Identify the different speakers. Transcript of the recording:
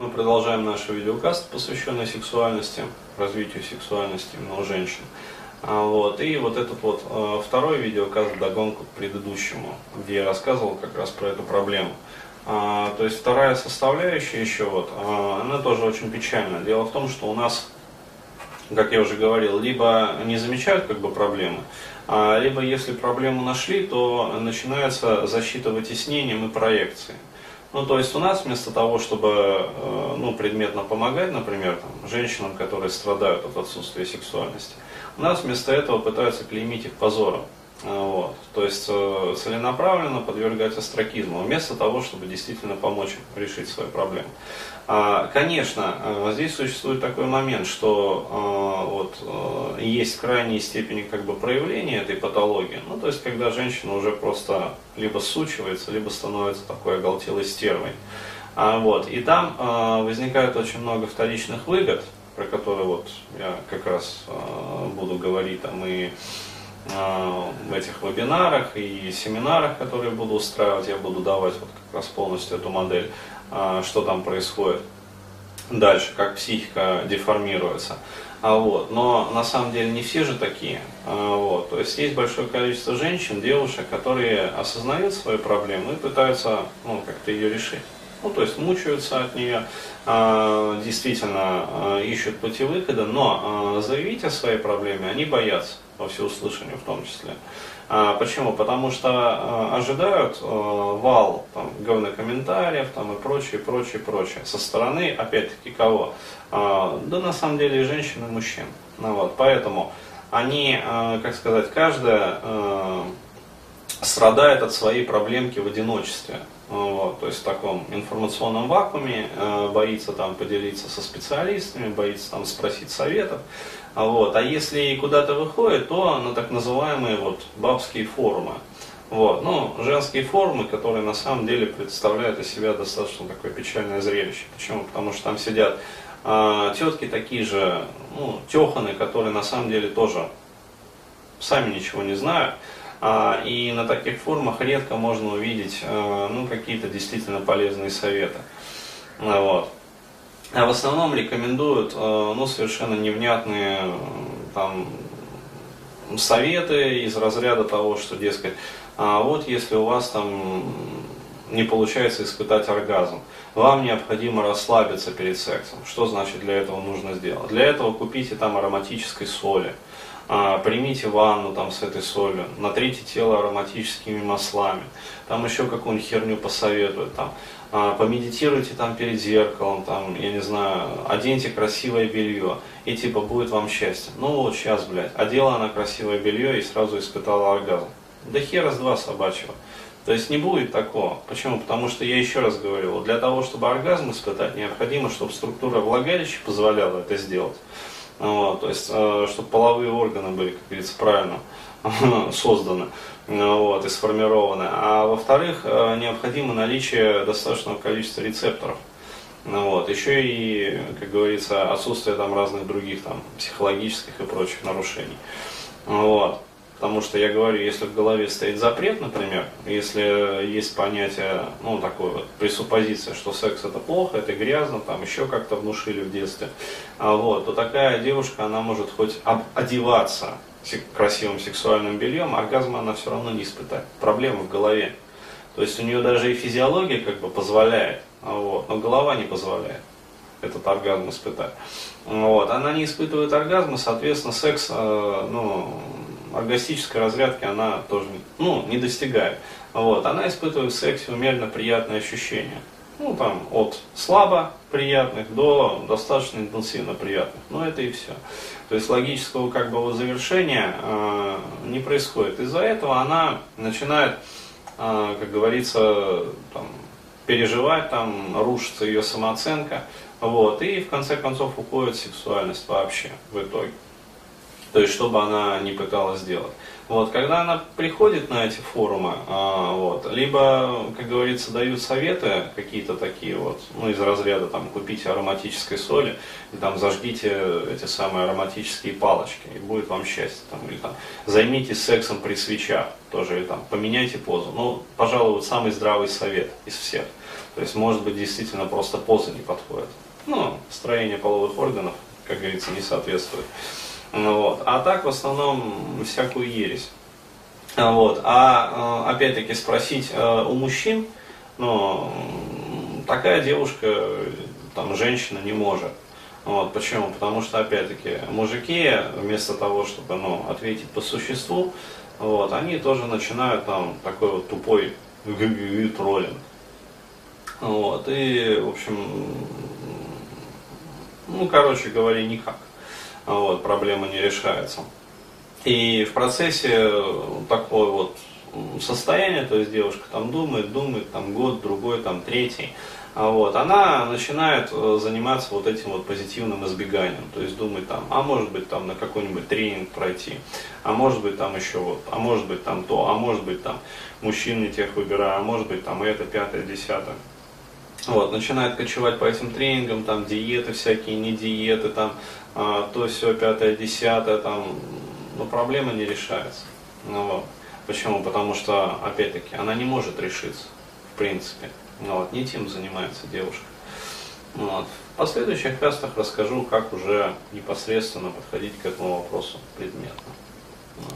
Speaker 1: Мы продолжаем нашу видеокаст, посвященный сексуальности, развитию сексуальности у женщин. А, вот. И вот этот вот э, второй видеокаст догонку к предыдущему, где я рассказывал как раз про эту проблему. А, то есть вторая составляющая еще вот, а, она тоже очень печальна. Дело в том, что у нас, как я уже говорил, либо не замечают как бы проблемы, а, либо если проблему нашли, то начинается защита вытеснением и проекцией. Ну, то есть у нас вместо того, чтобы э, ну, предметно помогать, например, там, женщинам, которые страдают от отсутствия сексуальности, у нас вместо этого пытаются клеймить их позором. Э, вот. То есть э, целенаправленно подвергать остракизму, вместо того, чтобы действительно помочь решить свою проблему. А, конечно, э, здесь существует такой момент, что вот, есть крайние степени как бы, проявления этой патологии. Ну, то есть, когда женщина уже просто либо сучивается, либо становится такой оголтелой стервой. А, вот. И там возникает очень много вторичных выгод, про которые вот я как раз буду говорить там и Э, в этих вебинарах и семинарах, которые буду устраивать, я буду давать вот как раз полностью эту модель, э, что там происходит дальше, как психика деформируется. А вот. Но на самом деле не все же такие. А вот. То есть есть большое количество женщин, девушек, которые осознают свою проблему и пытаются ну, как-то ее решить. Ну, то есть мучаются от нее, а, действительно ищут пути выхода, но заявить о своей проблеме они боятся во всеуслышание в том числе. А, почему? Потому что а, ожидают а, вал там, говнокомментариев там, и прочее, прочее, прочее. Со стороны, опять-таки, кого? А, да на самом деле и женщин, и мужчин. Ну, вот, поэтому они, а, как сказать, каждая а, страдает от своей проблемки в одиночестве. Вот, то есть в таком информационном вакууме, э, боится там поделиться со специалистами, боится там спросить советов. Вот. А если куда-то выходит, то на так называемые вот бабские форумы. Вот. Ну, женские форумы, которые на самом деле представляют из себя достаточно такое печальное зрелище. Почему? Потому что там сидят а, тетки такие же, ну, теханы, которые на самом деле тоже сами ничего не знают. А, и на таких форумах редко можно увидеть а, ну, какие-то действительно полезные советы. Вот. А в основном рекомендуют э, ну, совершенно невнятные там, советы из разряда того, что, дескать, а вот если у вас там не получается испытать оргазм, вам необходимо расслабиться перед сексом. Что значит для этого нужно сделать? Для этого купите там ароматической соли, а, примите ванну там с этой солью, натрите тело ароматическими маслами, там еще какую-нибудь херню посоветуют, там, а, помедитируйте там перед зеркалом, там, я не знаю, оденьте красивое белье, и типа будет вам счастье. Ну вот сейчас, блядь, одела она красивое белье и сразу испытала оргазм. Да хера с два собачьего. То есть не будет такого. Почему? Потому что я еще раз говорил, для того, чтобы оргазм испытать, необходимо, чтобы структура влагалища позволяла это сделать. Вот, то есть, э, чтобы половые органы были, как говорится, правильно созданы вот, и сформированы. А во-вторых, э, необходимо наличие достаточного количества рецепторов. Вот. Еще и, как говорится, отсутствие там разных других там, психологических и прочих нарушений. Вот. Потому что я говорю, если в голове стоит запрет, например, если есть понятие, ну, такое вот, пресуппозиция, что секс это плохо, это грязно, там еще как-то внушили в детстве, а вот, то такая девушка, она может хоть одеваться красивым сексуальным бельем, оргазма она все равно не испытает. Проблема в голове. То есть у нее даже и физиология как бы позволяет, а вот, но голова не позволяет этот оргазм испытать. Вот. Она не испытывает оргазма, соответственно, секс, э, ну, оргастической разрядки она тоже ну, не достигает. Вот. Она испытывает в сексе умеренно приятные ощущения. Ну, там, от слабо приятных до достаточно интенсивно приятных. Но это и все. То есть логического как бы завершения э, не происходит. Из-за этого она начинает, э, как говорится, там, переживать, там, рушится ее самооценка. Вот, и в конце концов уходит сексуальность вообще в итоге то есть чтобы она не пыталась сделать. Вот, когда она приходит на эти форумы, а, вот, либо, как говорится, дают советы какие-то такие вот, ну, из разряда, там, купите ароматической соли, и там зажгите эти самые ароматические палочки, и будет вам счастье, там, или там, займитесь сексом при свечах, тоже, или там, поменяйте позу. Ну, пожалуй, вот самый здравый совет из всех. То есть, может быть, действительно просто поза не подходит. Ну, строение половых органов, как говорится, не соответствует. Ну вот. А так, в основном, всякую ересь. Вот. А опять-таки спросить у мужчин, ну, такая девушка, там, женщина не может. Вот, почему? Потому что, опять-таки, мужики, вместо того, чтобы ну, ответить по существу, вот, они тоже начинают там такой вот тупой троллинг. Вот, и, в общем, ну, короче говоря, никак. Вот, проблема не решается. И в процессе такой вот состояния, то есть девушка там думает, думает, там год, другой, там третий, а вот, она начинает э, заниматься вот этим вот позитивным избеганием, то есть думать там, а может быть там на какой-нибудь тренинг пройти, а может быть там еще вот, а может быть там то, а может быть там мужчин не тех выбираю, а может быть там это, пятое, десятое. Вот, начинает кочевать по этим тренингам, там диеты всякие, не диеты, там а, то все, пятое, десятое, там, но проблема не решается. Ну, вот. Почему? Потому что, опять-таки, она не может решиться, в принципе. Ну, вот, не тем занимается девушка. Ну, вот. В последующих кастах расскажу, как уже непосредственно подходить к этому вопросу предметно. Вот.